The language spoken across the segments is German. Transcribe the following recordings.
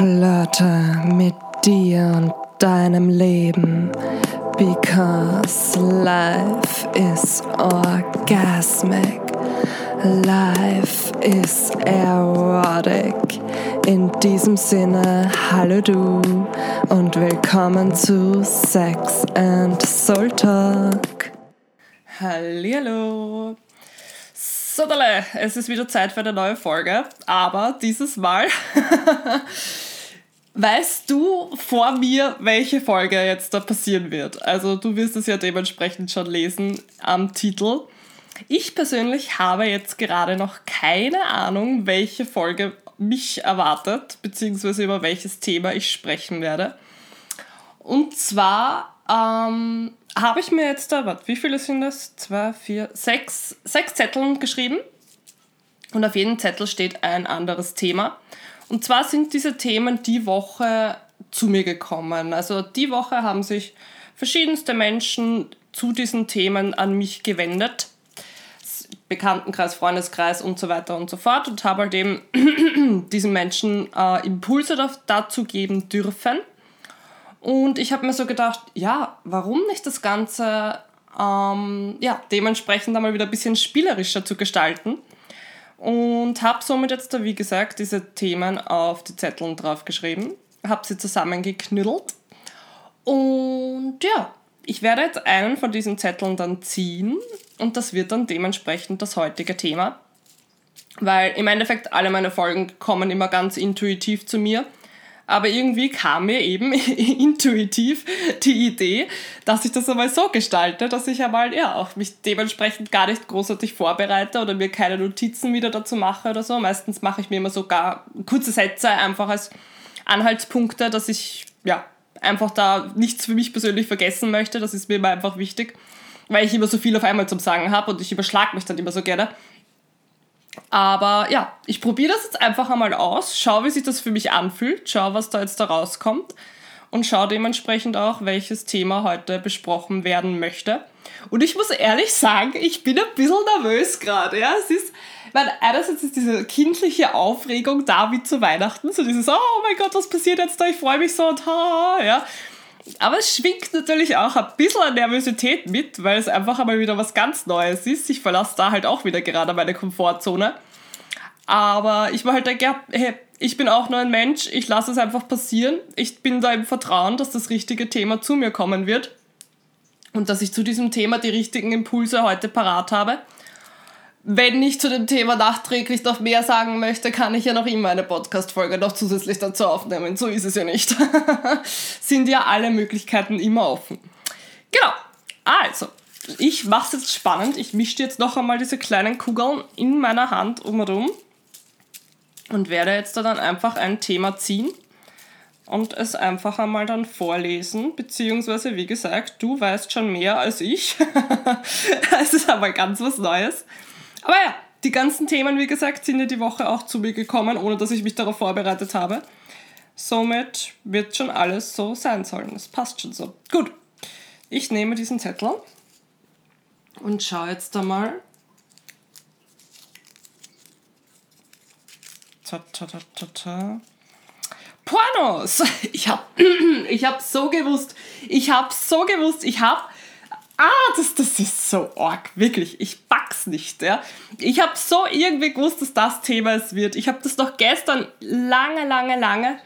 Flirte mit dir und deinem Leben, because life is orgasmic. Life is erotic. In diesem Sinne, hallo du und willkommen zu Sex and Soul Talk. Hallihallo. So, Dalle, es ist wieder Zeit für eine neue Folge, aber dieses Mal weißt du vor mir, welche Folge jetzt da passieren wird. Also du wirst es ja dementsprechend schon lesen am Titel. Ich persönlich habe jetzt gerade noch keine Ahnung, welche Folge mich erwartet, beziehungsweise über welches Thema ich sprechen werde. Und zwar ähm, habe ich mir jetzt da, warte, wie viele sind das? Zwei, vier, sechs, sechs Zetteln geschrieben. Und auf jedem Zettel steht ein anderes Thema. Und zwar sind diese Themen die Woche zu mir gekommen. Also die Woche haben sich verschiedenste Menschen zu diesen Themen an mich gewendet. Bekanntenkreis, Freundeskreis und so weiter und so fort. Und habe halt eben diesen Menschen äh, Impulse dazu geben dürfen. Und ich habe mir so gedacht, ja, warum nicht das Ganze ähm, ja, dementsprechend einmal wieder ein bisschen spielerischer zu gestalten? Und habe somit jetzt, da, wie gesagt, diese Themen auf die Zettel draufgeschrieben, habe sie zusammengeknüttelt. Und ja, ich werde jetzt einen von diesen Zetteln dann ziehen und das wird dann dementsprechend das heutige Thema. Weil im Endeffekt alle meine Folgen kommen immer ganz intuitiv zu mir aber irgendwie kam mir eben intuitiv die Idee, dass ich das einmal so gestalte, dass ich einmal ja auch mich dementsprechend gar nicht großartig vorbereite oder mir keine Notizen wieder dazu mache oder so. Meistens mache ich mir immer sogar kurze Sätze einfach als Anhaltspunkte, dass ich ja einfach da nichts für mich persönlich vergessen möchte. Das ist mir immer einfach wichtig, weil ich immer so viel auf einmal zum Sagen habe und ich überschlage mich dann immer so gerne. Aber ja, ich probiere das jetzt einfach einmal aus, schau, wie sich das für mich anfühlt, schau, was da jetzt da rauskommt und schau dementsprechend auch, welches Thema heute besprochen werden möchte. Und ich muss ehrlich sagen, ich bin ein bisschen nervös gerade. Ja? Es ist, weil einerseits ist diese kindliche Aufregung da wie zu Weihnachten, so dieses, oh mein Gott, was passiert jetzt da, ich freue mich so und ha, ja. Aber es schwingt natürlich auch ein bisschen an Nervosität mit, weil es einfach einmal wieder was ganz Neues ist. Ich verlasse da halt auch wieder gerade meine Komfortzone. Aber ich war halt ja, hey, ich bin auch nur ein Mensch, ich lasse es einfach passieren. Ich bin da im Vertrauen, dass das richtige Thema zu mir kommen wird und dass ich zu diesem Thema die richtigen Impulse heute parat habe wenn ich zu dem Thema nachträglich noch mehr sagen möchte, kann ich ja noch immer eine Podcast-Folge noch zusätzlich dazu aufnehmen. So ist es ja nicht. Sind ja alle Möglichkeiten immer offen. Genau. Also, ich mache es jetzt spannend. Ich mische jetzt noch einmal diese kleinen Kugeln in meiner Hand umherum und werde jetzt da dann einfach ein Thema ziehen und es einfach einmal dann vorlesen, beziehungsweise wie gesagt, du weißt schon mehr als ich. es ist aber ganz was Neues. Aber ja, die ganzen Themen, wie gesagt, sind ja die Woche auch zu mir gekommen, ohne dass ich mich darauf vorbereitet habe. Somit wird schon alles so sein sollen. Das passt schon so. Gut, ich nehme diesen Zettel und schaue jetzt da mal. Ta, ta, ta, ta, ta. Pornos! Ich habe ich hab so gewusst, ich habe so gewusst, ich habe ah, das, das ist so arg, wirklich, ich pack's nicht, ja. Ich habe so irgendwie gewusst, dass das Thema es wird. Ich habe das noch gestern lange, lange, lange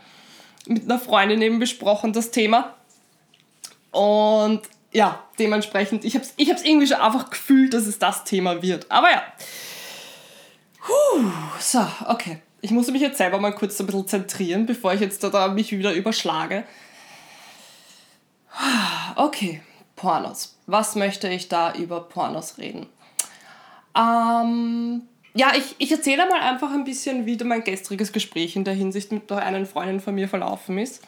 mit einer Freundin eben besprochen, das Thema. Und ja, dementsprechend, ich habe es ich hab's irgendwie schon einfach gefühlt, dass es das Thema wird. Aber ja. Puh, so, okay. Ich muss mich jetzt selber mal kurz ein bisschen zentrieren, bevor ich jetzt da, da mich wieder überschlage. Okay, Pornos. Was möchte ich da über Pornos reden? Ähm, ja, ich, ich erzähle mal einfach ein bisschen, wie mein gestriges Gespräch in der Hinsicht mit einer Freundin von mir verlaufen ist.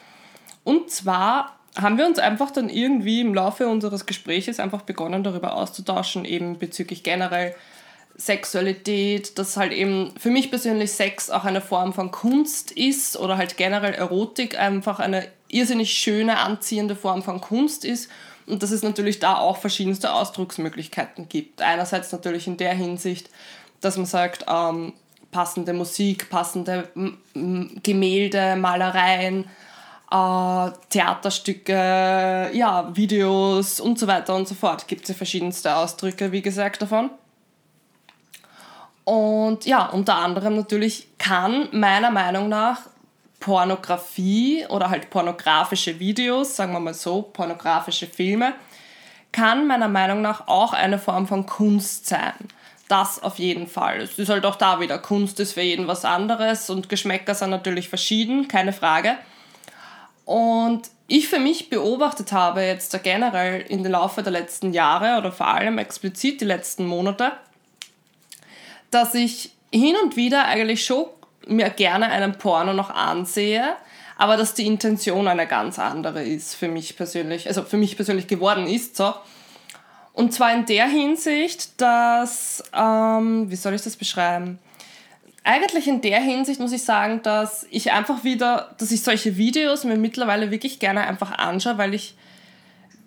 Und zwar haben wir uns einfach dann irgendwie im Laufe unseres Gespräches einfach begonnen, darüber auszutauschen, eben bezüglich generell Sexualität, dass halt eben für mich persönlich Sex auch eine Form von Kunst ist oder halt generell Erotik einfach eine irrsinnig schöne, anziehende Form von Kunst ist und dass es natürlich da auch verschiedenste Ausdrucksmöglichkeiten gibt. Einerseits natürlich in der Hinsicht, dass man sagt, ähm, passende Musik, passende Gemälde, Malereien, äh, Theaterstücke, ja, Videos und so weiter und so fort. Gibt es ja verschiedenste Ausdrücke, wie gesagt, davon. Und ja, unter anderem natürlich kann meiner Meinung nach Pornografie oder halt pornografische Videos, sagen wir mal so, pornografische Filme, kann meiner Meinung nach auch eine Form von Kunst sein. Das auf jeden Fall. Es ist halt auch da wieder, Kunst ist für jeden was anderes und Geschmäcker sind natürlich verschieden, keine Frage. Und ich für mich beobachtet habe jetzt generell in den Laufe der letzten Jahre oder vor allem explizit die letzten Monate, dass ich hin und wieder eigentlich schon mir gerne einen Porno noch ansehe, aber dass die Intention eine ganz andere ist für mich persönlich, also für mich persönlich geworden ist so. Und zwar in der Hinsicht, dass, ähm, wie soll ich das beschreiben? eigentlich in der Hinsicht muss ich sagen, dass ich einfach wieder, dass ich solche Videos mir mittlerweile wirklich gerne einfach anschaue, weil ich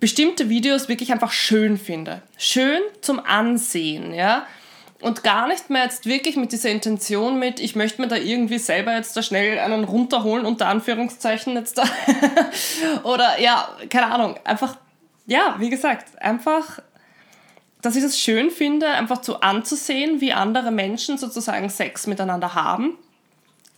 bestimmte Videos wirklich einfach schön finde. Schön zum Ansehen, ja. Und gar nicht mehr jetzt wirklich mit dieser Intention mit, ich möchte mir da irgendwie selber jetzt da schnell einen runterholen, unter Anführungszeichen jetzt da. Oder ja, keine Ahnung. Einfach, ja, wie gesagt, einfach dass ich das schön finde, einfach zu anzusehen, wie andere Menschen sozusagen Sex miteinander haben,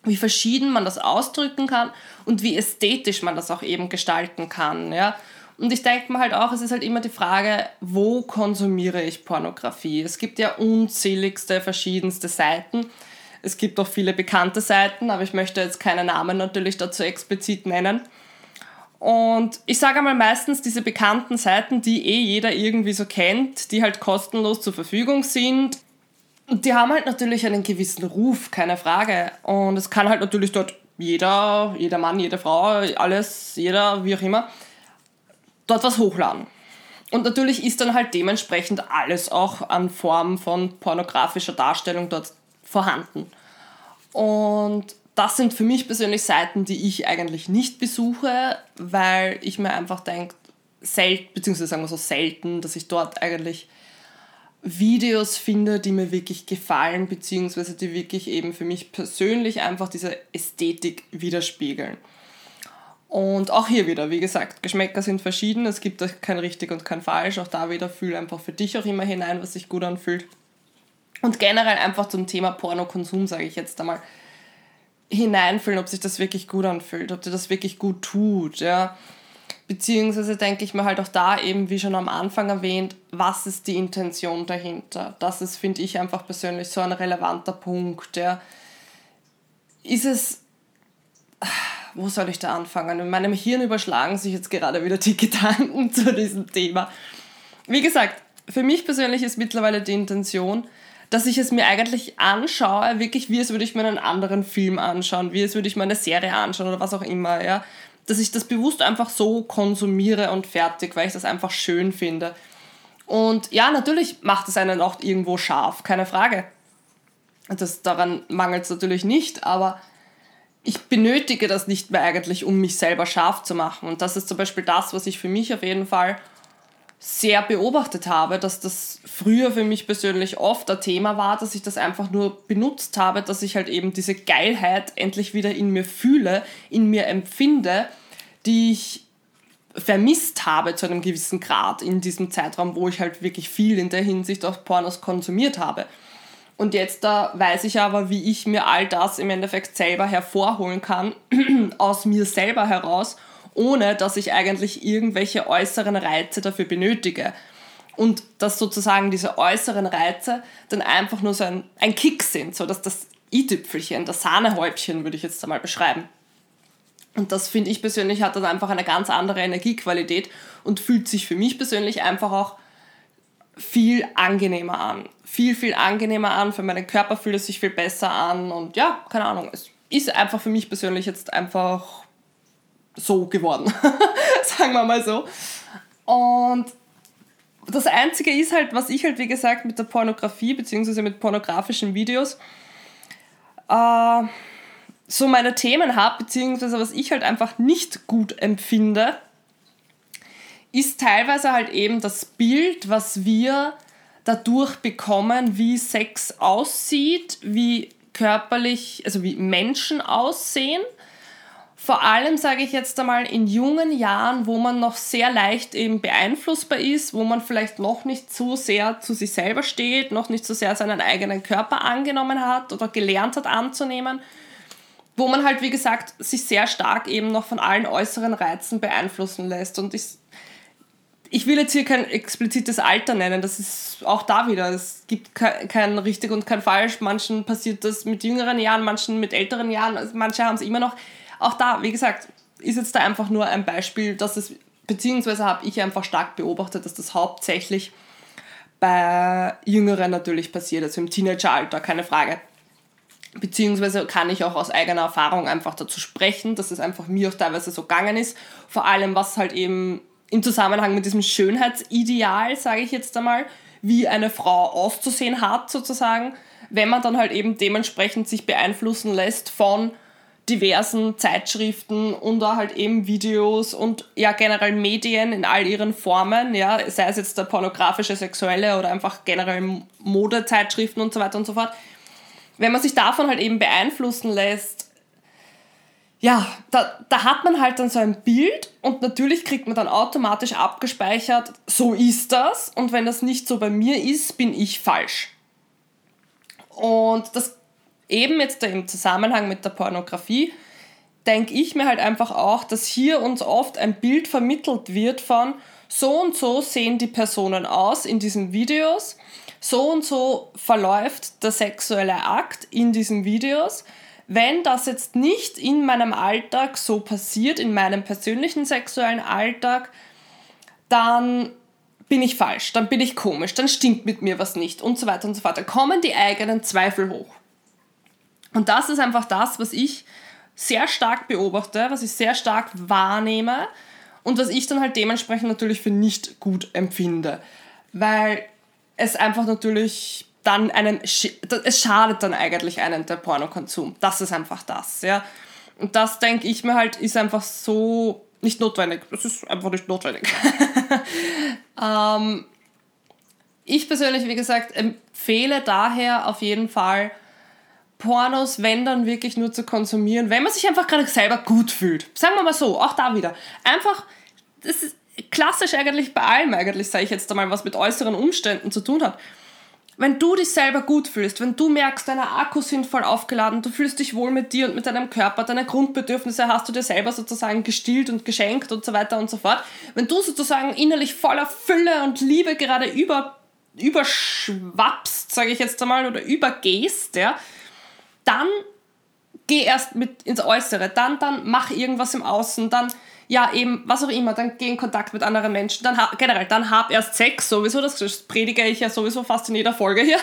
wie verschieden man das ausdrücken kann und wie ästhetisch man das auch eben gestalten kann. Ja? Und ich denke mir halt auch, es ist halt immer die Frage, wo konsumiere ich Pornografie? Es gibt ja unzähligste, verschiedenste Seiten. Es gibt auch viele bekannte Seiten, aber ich möchte jetzt keine Namen natürlich dazu explizit nennen. Und ich sage einmal meistens diese bekannten Seiten, die eh jeder irgendwie so kennt, die halt kostenlos zur Verfügung sind. Die haben halt natürlich einen gewissen Ruf, keine Frage. Und es kann halt natürlich dort jeder, jeder Mann, jede Frau, alles, jeder, wie auch immer, dort was hochladen. Und natürlich ist dann halt dementsprechend alles auch an Form von pornografischer Darstellung dort vorhanden. Und das sind für mich persönlich Seiten, die ich eigentlich nicht besuche, weil ich mir einfach denke, selten, beziehungsweise sagen wir so selten, dass ich dort eigentlich Videos finde, die mir wirklich gefallen, beziehungsweise die wirklich eben für mich persönlich einfach diese Ästhetik widerspiegeln. Und auch hier wieder, wie gesagt, Geschmäcker sind verschieden, es gibt kein richtig und kein falsch, auch da wieder fühl einfach für dich auch immer hinein, was sich gut anfühlt. Und generell einfach zum Thema Pornokonsum, sage ich jetzt einmal hineinfühlen, ob sich das wirklich gut anfühlt, ob dir das wirklich gut tut, ja. Beziehungsweise denke ich mir halt auch da eben, wie schon am Anfang erwähnt, was ist die Intention dahinter? Das ist, finde ich, einfach persönlich so ein relevanter Punkt, ja. Ist es, wo soll ich da anfangen? In meinem Hirn überschlagen sich jetzt gerade wieder die Gedanken zu diesem Thema. Wie gesagt, für mich persönlich ist mittlerweile die Intention, dass ich es mir eigentlich anschaue, wirklich wie es würde ich mir einen anderen Film anschauen, wie es würde ich mir eine Serie anschauen oder was auch immer, ja. Dass ich das bewusst einfach so konsumiere und fertig, weil ich das einfach schön finde. Und ja, natürlich macht es einen auch irgendwo scharf, keine Frage. Das, daran mangelt es natürlich nicht, aber ich benötige das nicht mehr eigentlich, um mich selber scharf zu machen. Und das ist zum Beispiel das, was ich für mich auf jeden Fall sehr beobachtet habe, dass das früher für mich persönlich oft ein Thema war, dass ich das einfach nur benutzt habe, dass ich halt eben diese Geilheit endlich wieder in mir fühle, in mir empfinde, die ich vermisst habe zu einem gewissen Grad in diesem Zeitraum, wo ich halt wirklich viel in der Hinsicht auf Pornos konsumiert habe. Und jetzt da weiß ich aber, wie ich mir all das im Endeffekt selber hervorholen kann, aus mir selber heraus ohne dass ich eigentlich irgendwelche äußeren Reize dafür benötige. Und dass sozusagen diese äußeren Reize dann einfach nur so ein, ein Kick sind, so dass das i-Tüpfelchen, das Sahnehäubchen würde ich jetzt einmal beschreiben. Und das finde ich persönlich hat dann einfach eine ganz andere Energiequalität und fühlt sich für mich persönlich einfach auch viel angenehmer an. Viel, viel angenehmer an. Für meinen Körper fühlt es sich viel besser an. Und ja, keine Ahnung. Es ist einfach für mich persönlich jetzt einfach so geworden. Sagen wir mal so. Und das Einzige ist halt, was ich halt, wie gesagt, mit der Pornografie bzw. mit pornografischen Videos äh, so meine Themen habe, beziehungsweise was ich halt einfach nicht gut empfinde, ist teilweise halt eben das Bild, was wir dadurch bekommen, wie Sex aussieht, wie körperlich, also wie Menschen aussehen. Vor allem sage ich jetzt einmal in jungen Jahren, wo man noch sehr leicht eben beeinflussbar ist, wo man vielleicht noch nicht so sehr zu sich selber steht, noch nicht so sehr seinen eigenen Körper angenommen hat oder gelernt hat anzunehmen, wo man halt, wie gesagt, sich sehr stark eben noch von allen äußeren Reizen beeinflussen lässt. Und ich, ich will jetzt hier kein explizites Alter nennen, das ist auch da wieder. Es gibt kein richtig und kein falsch. Manchen passiert das mit jüngeren Jahren, manchen mit älteren Jahren, also manche haben es immer noch auch da, wie gesagt, ist jetzt da einfach nur ein Beispiel, dass es, beziehungsweise habe ich einfach stark beobachtet, dass das hauptsächlich bei Jüngeren natürlich passiert, also im Teenageralter, keine Frage. Beziehungsweise kann ich auch aus eigener Erfahrung einfach dazu sprechen, dass es einfach mir auch teilweise so gegangen ist. Vor allem, was halt eben im Zusammenhang mit diesem Schönheitsideal, sage ich jetzt einmal, wie eine Frau auszusehen hat, sozusagen, wenn man dann halt eben dementsprechend sich beeinflussen lässt von diversen Zeitschriften und auch halt eben Videos und ja generell Medien in all ihren Formen, ja, sei es jetzt der pornografische, sexuelle oder einfach generell Modezeitschriften und so weiter und so fort. Wenn man sich davon halt eben beeinflussen lässt, ja, da, da hat man halt dann so ein Bild und natürlich kriegt man dann automatisch abgespeichert, so ist das und wenn das nicht so bei mir ist, bin ich falsch. Und das eben jetzt im Zusammenhang mit der Pornografie, denke ich mir halt einfach auch, dass hier uns oft ein Bild vermittelt wird von so und so sehen die Personen aus in diesen Videos, so und so verläuft der sexuelle Akt in diesen Videos. Wenn das jetzt nicht in meinem Alltag so passiert, in meinem persönlichen sexuellen Alltag, dann bin ich falsch, dann bin ich komisch, dann stimmt mit mir was nicht und so weiter und so fort. Da kommen die eigenen Zweifel hoch. Und das ist einfach das, was ich sehr stark beobachte, was ich sehr stark wahrnehme und was ich dann halt dementsprechend natürlich für nicht gut empfinde. Weil es einfach natürlich dann einen, es schadet dann eigentlich einen der Pornokonsum. Das ist einfach das, ja. Und das denke ich mir halt, ist einfach so nicht notwendig. Das ist einfach nicht notwendig. ähm, ich persönlich, wie gesagt, empfehle daher auf jeden Fall, Pornos, wenn dann wirklich nur zu konsumieren, wenn man sich einfach gerade selber gut fühlt. Sagen wir mal so, auch da wieder. Einfach, das ist klassisch eigentlich bei allem eigentlich, sage ich jetzt einmal, was mit äußeren Umständen zu tun hat. Wenn du dich selber gut fühlst, wenn du merkst, deine Akkus sind voll aufgeladen, du fühlst dich wohl mit dir und mit deinem Körper, deine Grundbedürfnisse hast du dir selber sozusagen gestillt und geschenkt und so weiter und so fort. Wenn du sozusagen innerlich voller Fülle und Liebe gerade über, überschwappst, sage ich jetzt einmal, oder übergehst, ja, dann geh erst mit ins Äußere, dann, dann mach irgendwas im Außen, dann ja eben, was auch immer, dann geh in Kontakt mit anderen Menschen, dann generell, dann hab erst Sex sowieso, das predige ich ja sowieso fast in jeder Folge hier,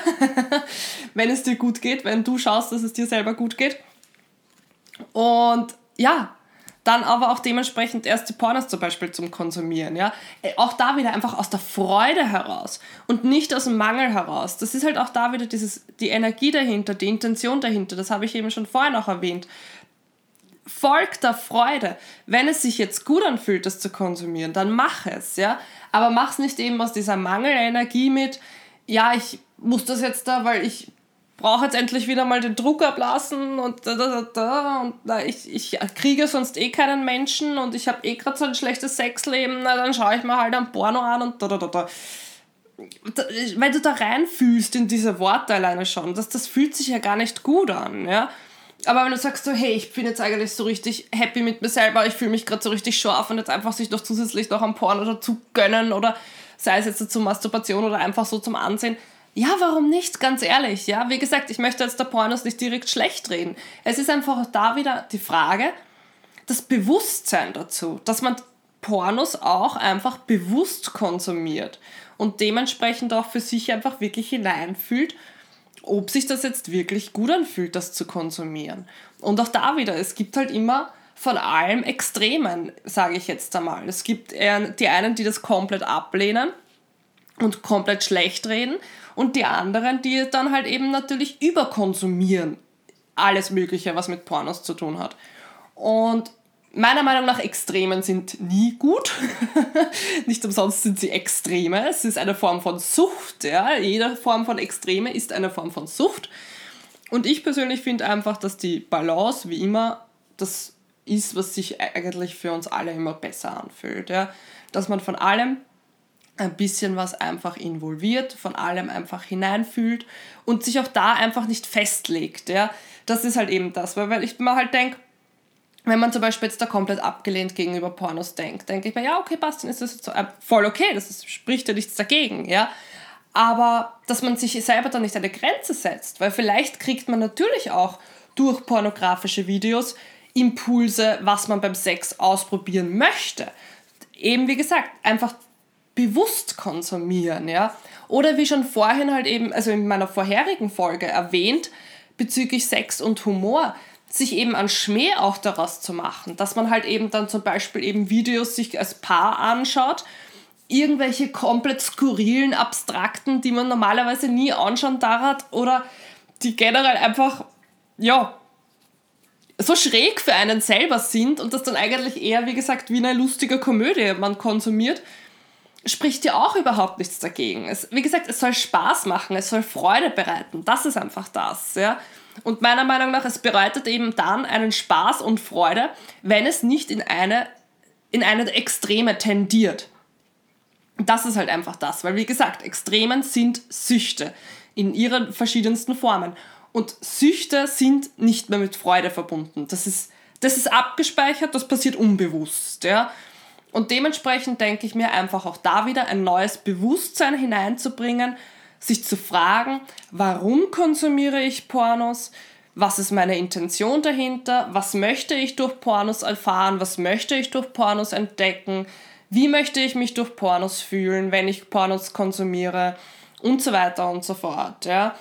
wenn es dir gut geht, wenn du schaust, dass es dir selber gut geht. Und ja, dann aber auch dementsprechend erst die Pornos zum Beispiel zum Konsumieren. Ja? Äh, auch da wieder einfach aus der Freude heraus und nicht aus dem Mangel heraus. Das ist halt auch da wieder dieses, die Energie dahinter, die Intention dahinter. Das habe ich eben schon vorher noch erwähnt. Folgt der Freude. Wenn es sich jetzt gut anfühlt, das zu konsumieren, dann mach es. Ja? Aber mach es nicht eben aus dieser Mangelenergie mit, ja, ich muss das jetzt da, weil ich brauche jetzt endlich wieder mal den Druck ablassen und da, da, da, da und na, ich, ich kriege sonst eh keinen Menschen und ich habe eh gerade so ein schlechtes Sexleben, na dann schaue ich mir halt ein Porno an und da, da, da, da. Weil du da reinfühlst in diese Worte alleine schon, das, das fühlt sich ja gar nicht gut an, ja. Aber wenn du sagst so, hey, ich bin jetzt eigentlich so richtig happy mit mir selber, ich fühle mich gerade so richtig scharf und jetzt einfach sich noch zusätzlich noch ein Porno dazu gönnen oder sei es jetzt zur Masturbation oder einfach so zum Ansehen, ja, warum nicht? Ganz ehrlich, ja. Wie gesagt, ich möchte jetzt der Pornos nicht direkt schlecht reden. Es ist einfach da wieder die Frage, das Bewusstsein dazu, dass man Pornos auch einfach bewusst konsumiert und dementsprechend auch für sich einfach wirklich hineinfühlt, ob sich das jetzt wirklich gut anfühlt, das zu konsumieren. Und auch da wieder, es gibt halt immer von allem Extremen, sage ich jetzt einmal. Es gibt die einen, die das komplett ablehnen und komplett schlecht reden und die anderen, die dann halt eben natürlich überkonsumieren. Alles Mögliche, was mit Pornos zu tun hat. Und meiner Meinung nach Extremen sind nie gut. Nicht umsonst sind sie Extreme. Es ist eine Form von Sucht. Ja? Jede Form von Extreme ist eine Form von Sucht. Und ich persönlich finde einfach, dass die Balance, wie immer, das ist, was sich eigentlich für uns alle immer besser anfühlt. Ja? Dass man von allem ein bisschen was einfach involviert, von allem einfach hineinfühlt und sich auch da einfach nicht festlegt. Ja? Das ist halt eben das, weil ich mir halt denke, wenn man zum Beispiel jetzt da komplett abgelehnt gegenüber Pornos denkt, denke ich mir, ja, okay, passt, dann ist das so, äh, voll okay, das ist, spricht ja nichts dagegen, ja. Aber dass man sich selber dann nicht eine Grenze setzt, weil vielleicht kriegt man natürlich auch durch pornografische Videos Impulse, was man beim Sex ausprobieren möchte. Eben wie gesagt, einfach bewusst konsumieren, ja. Oder wie schon vorhin halt eben, also in meiner vorherigen Folge erwähnt, bezüglich Sex und Humor, sich eben an Schmäh auch daraus zu machen, dass man halt eben dann zum Beispiel eben Videos sich als Paar anschaut, irgendwelche komplett skurrilen, abstrakten, die man normalerweise nie anschauen darf oder die generell einfach, ja, so schräg für einen selber sind und das dann eigentlich eher, wie gesagt, wie eine lustige Komödie man konsumiert, spricht ja auch überhaupt nichts dagegen. Es, wie gesagt, es soll Spaß machen, es soll Freude bereiten. Das ist einfach das, ja. Und meiner Meinung nach, es bereitet eben dann einen Spaß und Freude, wenn es nicht in eine, in eine Extreme tendiert. Das ist halt einfach das, weil wie gesagt, Extremen sind Süchte in ihren verschiedensten Formen. Und Süchte sind nicht mehr mit Freude verbunden. Das ist, das ist abgespeichert, das passiert unbewusst. Ja? Und dementsprechend denke ich mir einfach auch da wieder ein neues Bewusstsein hineinzubringen, sich zu fragen, warum konsumiere ich Pornos? Was ist meine Intention dahinter? Was möchte ich durch Pornos erfahren? Was möchte ich durch Pornos entdecken? Wie möchte ich mich durch Pornos fühlen, wenn ich Pornos konsumiere? Und so weiter und so fort. Ja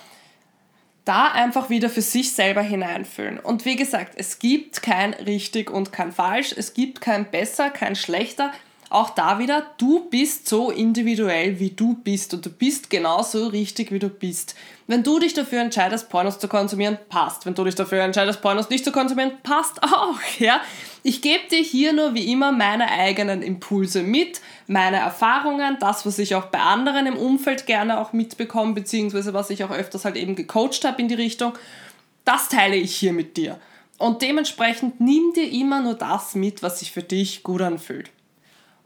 da einfach wieder für sich selber hineinfühlen. Und wie gesagt, es gibt kein richtig und kein falsch, es gibt kein besser, kein schlechter. Auch da wieder, du bist so individuell, wie du bist und du bist genauso richtig, wie du bist. Wenn du dich dafür entscheidest, Pornos zu konsumieren, passt. Wenn du dich dafür entscheidest, Pornos nicht zu konsumieren, passt auch, ja. Ich gebe dir hier nur wie immer meine eigenen Impulse mit, meine Erfahrungen, das, was ich auch bei anderen im Umfeld gerne auch mitbekomme, beziehungsweise was ich auch öfters halt eben gecoacht habe in die Richtung. Das teile ich hier mit dir. Und dementsprechend nimm dir immer nur das mit, was sich für dich gut anfühlt.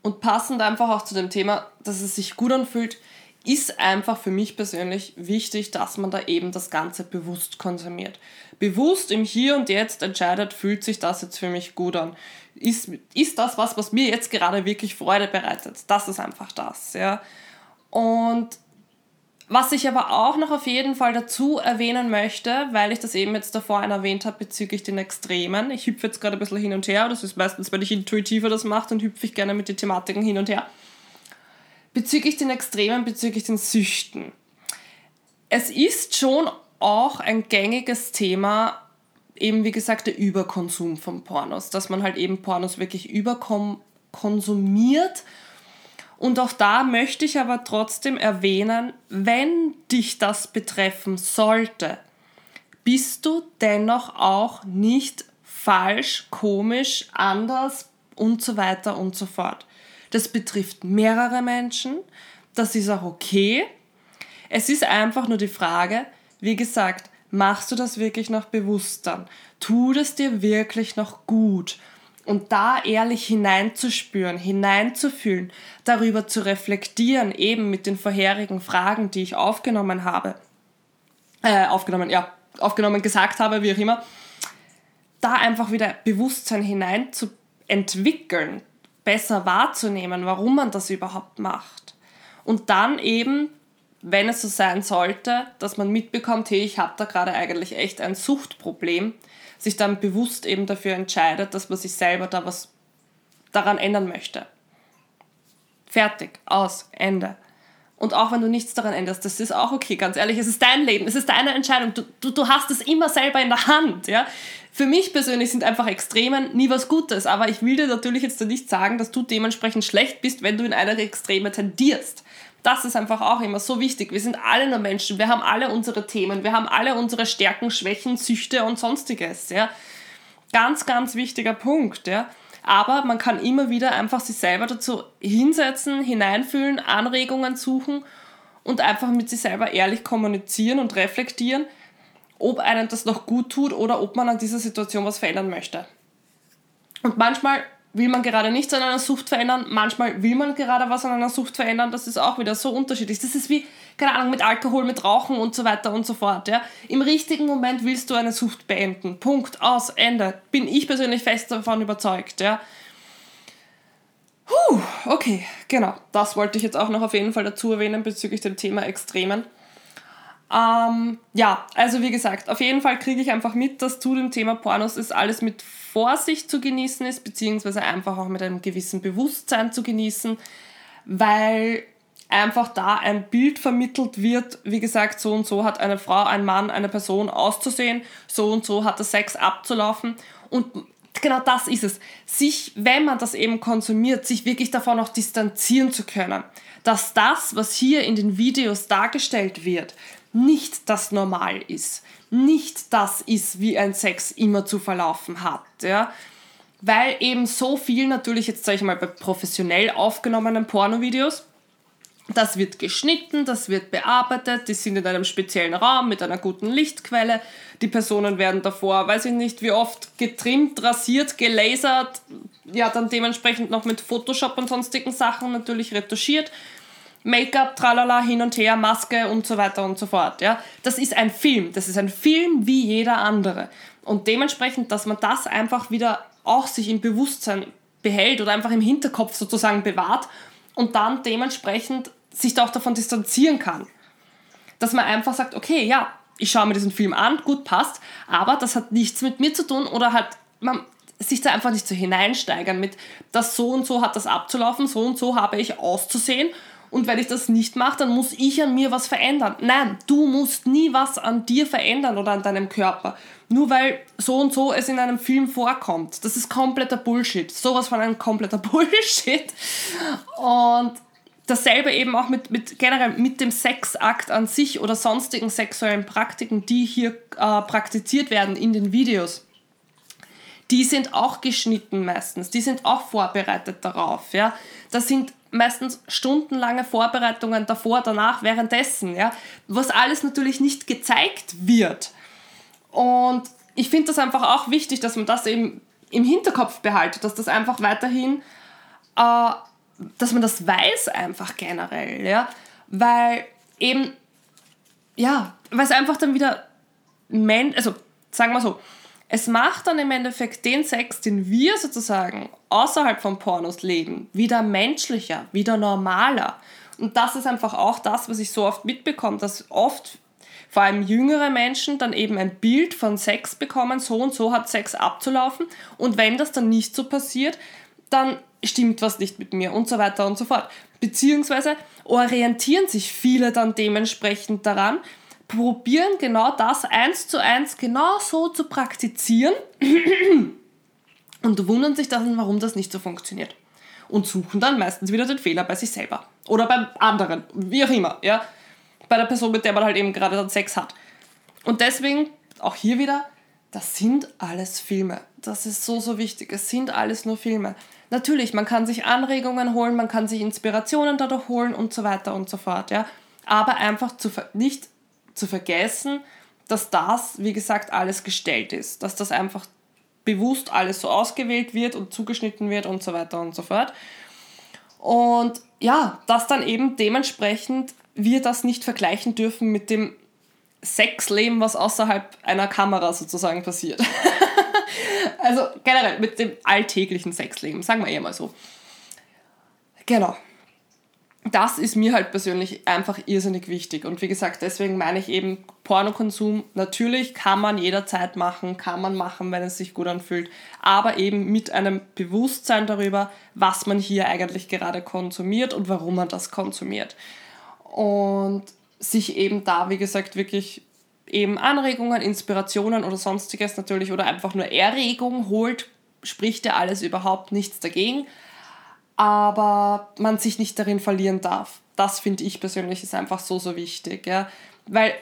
Und passend einfach auch zu dem Thema, dass es sich gut anfühlt, ist einfach für mich persönlich wichtig, dass man da eben das Ganze bewusst konsumiert. Bewusst im Hier und Jetzt entscheidet, fühlt sich das jetzt für mich gut an. Ist, ist das was, was mir jetzt gerade wirklich Freude bereitet? Das ist einfach das, ja. Und was ich aber auch noch auf jeden Fall dazu erwähnen möchte, weil ich das eben jetzt davor erwähnt habe bezüglich den Extremen. Ich hüpfe jetzt gerade ein bisschen hin und her, das ist meistens, wenn ich intuitiver das mache, dann hüpfe ich gerne mit den Thematiken hin und her bezüglich den Extremen, bezüglich den Süchten. Es ist schon auch ein gängiges Thema, eben wie gesagt, der Überkonsum von Pornos, dass man halt eben Pornos wirklich überkonsumiert. Und auch da möchte ich aber trotzdem erwähnen, wenn dich das betreffen sollte, bist du dennoch auch nicht falsch, komisch, anders und so weiter und so fort. Das betrifft mehrere Menschen. Das ist auch okay. Es ist einfach nur die Frage, wie gesagt, machst du das wirklich noch bewusst dann? Tut es dir wirklich noch gut? Und da ehrlich hineinzuspüren, hineinzufühlen, darüber zu reflektieren, eben mit den vorherigen Fragen, die ich aufgenommen habe, äh, aufgenommen, ja, aufgenommen gesagt habe, wie auch immer, da einfach wieder Bewusstsein hinein zu entwickeln, besser wahrzunehmen, warum man das überhaupt macht. Und dann eben, wenn es so sein sollte, dass man mitbekommt, hey, ich habe da gerade eigentlich echt ein Suchtproblem, sich dann bewusst eben dafür entscheidet, dass man sich selber da was daran ändern möchte. Fertig, aus, Ende. Und auch wenn du nichts daran änderst, das ist auch okay, ganz ehrlich, es ist dein Leben, es ist deine Entscheidung, du, du, du hast es immer selber in der Hand. Ja? Für mich persönlich sind einfach Extremen nie was Gutes, aber ich will dir natürlich jetzt nicht sagen, dass du dementsprechend schlecht bist, wenn du in eine Extreme tendierst. Das ist einfach auch immer so wichtig. Wir sind alle nur Menschen, wir haben alle unsere Themen, wir haben alle unsere Stärken, Schwächen, Süchte und sonstiges. Ja? Ganz, ganz wichtiger Punkt. Ja? Aber man kann immer wieder einfach sich selber dazu hinsetzen, hineinfühlen, Anregungen suchen und einfach mit sich selber ehrlich kommunizieren und reflektieren ob einem das noch gut tut oder ob man an dieser Situation was verändern möchte. Und manchmal will man gerade nichts an einer Sucht verändern, manchmal will man gerade was an einer Sucht verändern, das ist auch wieder so unterschiedlich. Das ist wie, keine Ahnung, mit Alkohol, mit Rauchen und so weiter und so fort. Ja. Im richtigen Moment willst du eine Sucht beenden. Punkt, aus, Ende. Bin ich persönlich fest davon überzeugt. Ja. Puh, okay, genau. Das wollte ich jetzt auch noch auf jeden Fall dazu erwähnen bezüglich dem Thema Extremen. Ähm, ja, also wie gesagt, auf jeden Fall kriege ich einfach mit, dass zu dem Thema Pornos ist alles mit Vorsicht zu genießen ist, beziehungsweise einfach auch mit einem gewissen Bewusstsein zu genießen, weil einfach da ein Bild vermittelt wird, wie gesagt, so und so hat eine Frau, ein Mann, eine Person auszusehen, so und so hat der Sex abzulaufen und genau das ist es. Sich, wenn man das eben konsumiert, sich wirklich davon auch distanzieren zu können. Dass das, was hier in den Videos dargestellt wird, nicht das Normal ist. Nicht das ist, wie ein Sex immer zu verlaufen hat. Ja? Weil eben so viel natürlich, jetzt sage ich mal, bei professionell aufgenommenen Pornovideos, das wird geschnitten, das wird bearbeitet, die sind in einem speziellen Raum mit einer guten Lichtquelle. Die Personen werden davor, weiß ich nicht, wie oft getrimmt, rasiert, gelasert, ja, dann dementsprechend noch mit Photoshop und sonstigen Sachen natürlich retuschiert. Make-up, tralala, hin und her, Maske und so weiter und so fort. Ja? Das ist ein Film. Das ist ein Film wie jeder andere. Und dementsprechend, dass man das einfach wieder auch sich im Bewusstsein behält oder einfach im Hinterkopf sozusagen bewahrt und dann dementsprechend sich da auch davon distanzieren kann. Dass man einfach sagt, okay, ja, ich schaue mir diesen Film an, gut, passt, aber das hat nichts mit mir zu tun oder halt, man, sich da einfach nicht so hineinsteigern mit, das so und so hat das abzulaufen, so und so habe ich auszusehen und wenn ich das nicht mache, dann muss ich an mir was verändern. Nein, du musst nie was an dir verändern oder an deinem Körper. Nur weil so und so es in einem Film vorkommt. Das ist kompletter Bullshit. Sowas von einem kompletter Bullshit. Und dasselbe eben auch mit, mit generell mit dem Sexakt an sich oder sonstigen sexuellen Praktiken, die hier äh, praktiziert werden in den Videos die sind auch geschnitten meistens, die sind auch vorbereitet darauf. Ja? Das sind meistens stundenlange Vorbereitungen davor, danach, währenddessen, ja? was alles natürlich nicht gezeigt wird. Und ich finde das einfach auch wichtig, dass man das eben im Hinterkopf behaltet, dass das einfach weiterhin, äh, dass man das weiß einfach generell, ja, weil eben, ja, weil es einfach dann wieder, also sagen wir so, es macht dann im Endeffekt den Sex, den wir sozusagen außerhalb von Pornos leben, wieder menschlicher, wieder normaler. Und das ist einfach auch das, was ich so oft mitbekomme, dass oft vor allem jüngere Menschen dann eben ein Bild von Sex bekommen, so und so hat Sex abzulaufen. Und wenn das dann nicht so passiert, dann stimmt was nicht mit mir und so weiter und so fort. Beziehungsweise orientieren sich viele dann dementsprechend daran, probieren genau das eins zu eins genau so zu praktizieren und wundern sich dann, warum das nicht so funktioniert. Und suchen dann meistens wieder den Fehler bei sich selber. Oder beim anderen, wie auch immer, ja. Bei der Person, mit der man halt eben gerade dann Sex hat. Und deswegen, auch hier wieder, das sind alles Filme. Das ist so, so wichtig. Es sind alles nur Filme. Natürlich, man kann sich Anregungen holen, man kann sich Inspirationen dadurch holen und so weiter und so fort, ja. Aber einfach zu, nicht zu vergessen, dass das, wie gesagt, alles gestellt ist. Dass das einfach bewusst alles so ausgewählt wird und zugeschnitten wird und so weiter und so fort. Und ja, dass dann eben dementsprechend wir das nicht vergleichen dürfen mit dem Sexleben, was außerhalb einer Kamera sozusagen passiert. also generell mit dem alltäglichen Sexleben, sagen wir eher mal so. Genau das ist mir halt persönlich einfach irrsinnig wichtig. Und wie gesagt, deswegen meine ich eben, Pornokonsum natürlich kann man jederzeit machen, kann man machen, wenn es sich gut anfühlt, aber eben mit einem Bewusstsein darüber, was man hier eigentlich gerade konsumiert und warum man das konsumiert. Und sich eben da, wie gesagt, wirklich eben Anregungen, Inspirationen oder sonstiges natürlich oder einfach nur Erregung holt, spricht ja alles überhaupt nichts dagegen aber man sich nicht darin verlieren darf. Das finde ich persönlich ist einfach so, so wichtig. Ja? Weil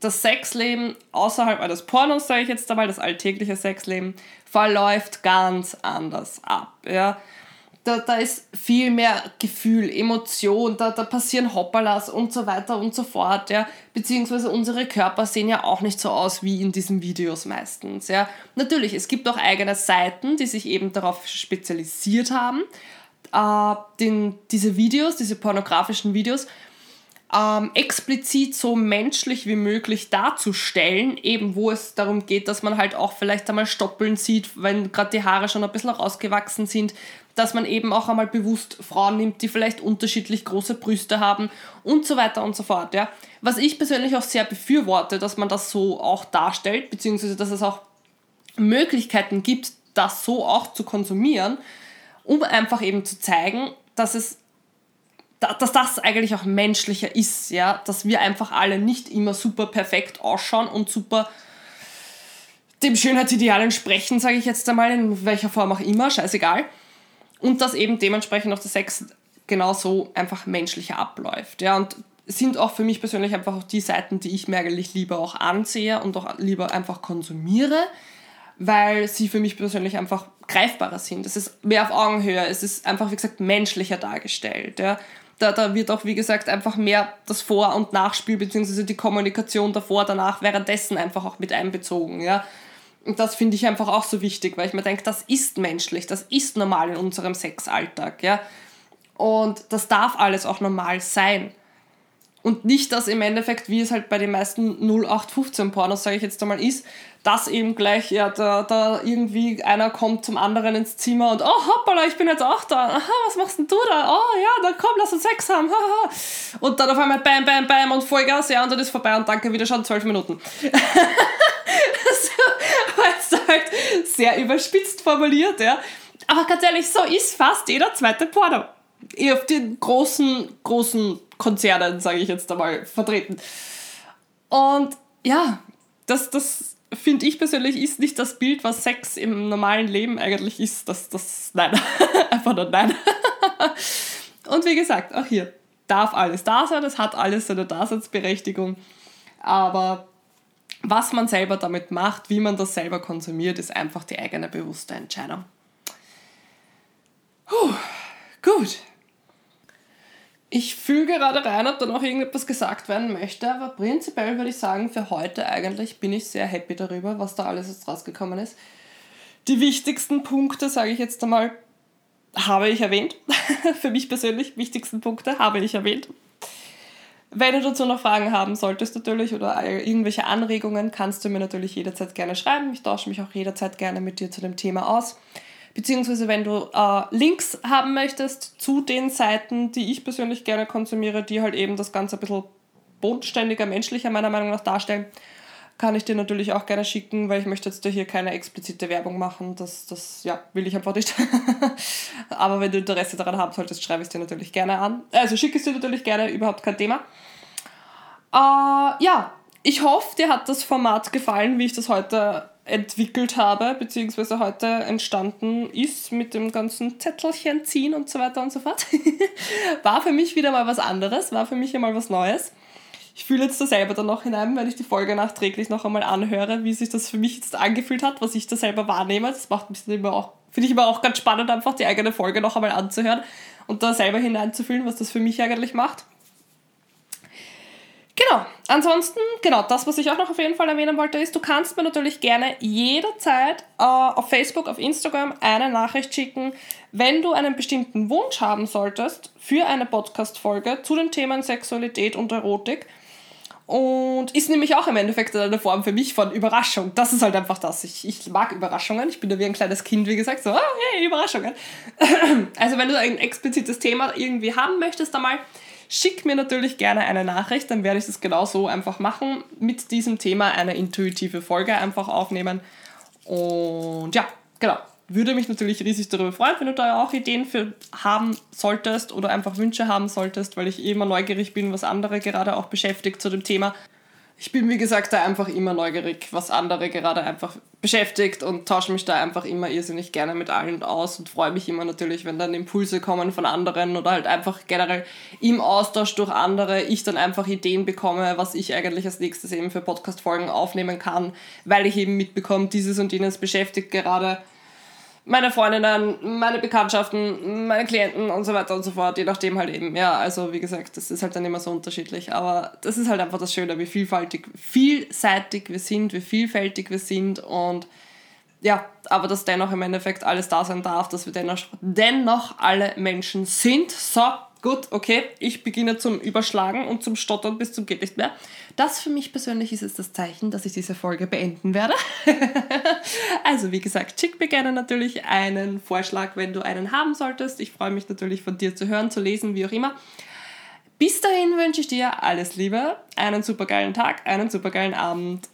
das Sexleben außerhalb eines Pornos, sage ich jetzt einmal, das alltägliche Sexleben, verläuft ganz anders ab. Ja? da, da ist viel mehr Gefühl, Emotion, da, da passieren Hoppalas und so weiter und so fort, ja. Beziehungsweise unsere Körper sehen ja auch nicht so aus wie in diesen Videos meistens, ja. Natürlich, es gibt auch eigene Seiten, die sich eben darauf spezialisiert haben, äh, den, diese Videos, diese pornografischen Videos, ähm, explizit so menschlich wie möglich darzustellen, eben wo es darum geht, dass man halt auch vielleicht einmal Stoppeln sieht, wenn gerade die Haare schon ein bisschen rausgewachsen sind, dass man eben auch einmal bewusst Frauen nimmt, die vielleicht unterschiedlich große Brüste haben und so weiter und so fort. Ja. Was ich persönlich auch sehr befürworte, dass man das so auch darstellt, beziehungsweise dass es auch Möglichkeiten gibt, das so auch zu konsumieren, um einfach eben zu zeigen, dass es dass das eigentlich auch menschlicher ist, ja, dass wir einfach alle nicht immer super perfekt ausschauen und super dem Schönheitsideal entsprechen, sage ich jetzt einmal, in welcher Form auch immer, scheißegal. Und dass eben dementsprechend auch der Sex genauso einfach menschlicher abläuft, ja, und sind auch für mich persönlich einfach auch die Seiten, die ich mir eigentlich lieber auch ansehe und auch lieber einfach konsumiere, weil sie für mich persönlich einfach greifbarer sind. Es ist mehr auf Augenhöhe, es ist einfach, wie gesagt, menschlicher dargestellt, ja da, da wird auch, wie gesagt, einfach mehr das Vor- und Nachspiel bzw. die Kommunikation davor, danach, währenddessen einfach auch mit einbezogen. Ja? Und das finde ich einfach auch so wichtig, weil ich mir denke, das ist menschlich, das ist normal in unserem Sexalltag. Ja? Und das darf alles auch normal sein. Und nicht, dass im Endeffekt, wie es halt bei den meisten 0815 Pornos, sage ich jetzt einmal, ist, dass eben gleich, ja, da, da irgendwie einer kommt zum anderen ins Zimmer und, oh, hoppala, ich bin jetzt auch da. Aha, was machst denn du da? Oh, ja, dann komm, lass uns Sex haben. Und dann auf einmal bam, bam, bam und Vollgas, ja, und dann ist vorbei und danke, wieder schon zwölf Minuten. das war jetzt halt sehr überspitzt formuliert, ja. Aber ganz ehrlich, so ist fast jeder zweite Porno. Auf den großen, großen Konzernen, sage ich jetzt einmal, vertreten. Und ja, das, das finde ich persönlich ist nicht das Bild, was Sex im normalen Leben eigentlich ist. Das, das, nein, einfach nur nein. Und wie gesagt, auch hier darf alles da sein, es hat alles seine Daseinsberechtigung. Aber was man selber damit macht, wie man das selber konsumiert, ist einfach die eigene bewusste Entscheidung. Puh, gut. Ich fühle gerade rein, ob da noch irgendetwas gesagt werden möchte, aber prinzipiell würde ich sagen, für heute eigentlich bin ich sehr happy darüber, was da alles jetzt rausgekommen ist. Die wichtigsten Punkte, sage ich jetzt einmal, habe ich erwähnt. für mich persönlich, wichtigsten Punkte habe ich erwähnt. Wenn du dazu noch Fragen haben solltest natürlich oder irgendwelche Anregungen, kannst du mir natürlich jederzeit gerne schreiben. Ich tausche mich auch jederzeit gerne mit dir zu dem Thema aus beziehungsweise wenn du äh, Links haben möchtest zu den Seiten, die ich persönlich gerne konsumiere, die halt eben das Ganze ein bisschen bodenständiger, menschlicher meiner Meinung nach darstellen, kann ich dir natürlich auch gerne schicken, weil ich möchte jetzt hier keine explizite Werbung machen. Das, das ja, will ich einfach nicht. Aber wenn du Interesse daran haben solltest, schreibe ich es dir natürlich gerne an. Also schicke es dir natürlich gerne, überhaupt kein Thema. Äh, ja, ich hoffe, dir hat das Format gefallen, wie ich das heute entwickelt habe, beziehungsweise heute entstanden ist mit dem ganzen Zettelchen ziehen und so weiter und so fort. war für mich wieder mal was anderes, war für mich einmal was Neues. Ich fühle jetzt da selber dann noch hinein, wenn ich die Folge nachträglich noch einmal anhöre, wie sich das für mich jetzt angefühlt hat, was ich da selber wahrnehme. Das macht mich immer auch, finde ich immer auch ganz spannend, einfach die eigene Folge noch einmal anzuhören und da selber hineinzufühlen, was das für mich eigentlich macht. Genau, ansonsten, genau, das, was ich auch noch auf jeden Fall erwähnen wollte, ist, du kannst mir natürlich gerne jederzeit äh, auf Facebook, auf Instagram eine Nachricht schicken, wenn du einen bestimmten Wunsch haben solltest für eine Podcast-Folge zu den Themen Sexualität und Erotik. Und ist nämlich auch im Endeffekt eine Form für mich von Überraschung. Das ist halt einfach das. Ich, ich mag Überraschungen. Ich bin da wie ein kleines Kind, wie gesagt, so, ah, hey, Überraschungen. Also, wenn du ein explizites Thema irgendwie haben möchtest, einmal Schick mir natürlich gerne eine Nachricht, dann werde ich es genau so einfach machen. Mit diesem Thema eine intuitive Folge einfach aufnehmen. Und ja, genau. Würde mich natürlich riesig darüber freuen, wenn du da auch Ideen für haben solltest oder einfach Wünsche haben solltest, weil ich eh immer neugierig bin, was andere gerade auch beschäftigt zu dem Thema ich bin, wie gesagt, da einfach immer neugierig, was andere gerade einfach beschäftigt und tausche mich da einfach immer irrsinnig gerne mit allen aus und freue mich immer natürlich, wenn dann Impulse kommen von anderen oder halt einfach generell im Austausch durch andere ich dann einfach Ideen bekomme, was ich eigentlich als nächstes eben für Podcast-Folgen aufnehmen kann, weil ich eben mitbekomme, dieses und jenes beschäftigt gerade meine Freundinnen, meine Bekanntschaften, meine Klienten und so weiter und so fort, je nachdem halt eben. Ja, also wie gesagt, das ist halt dann immer so unterschiedlich. Aber das ist halt einfach das Schöne, wie vielfältig, vielseitig wir sind, wie vielfältig wir sind und ja, aber dass dennoch im Endeffekt alles da sein darf, dass wir dennoch, dennoch alle Menschen sind. So, gut, okay, ich beginne zum Überschlagen und zum Stottern bis zum geht nicht mehr. Das für mich persönlich ist jetzt das Zeichen, dass ich diese Folge beenden werde. also wie gesagt, schick mir gerne natürlich einen Vorschlag, wenn du einen haben solltest. Ich freue mich natürlich von dir zu hören, zu lesen, wie auch immer. Bis dahin wünsche ich dir alles Liebe, einen supergeilen Tag, einen supergeilen Abend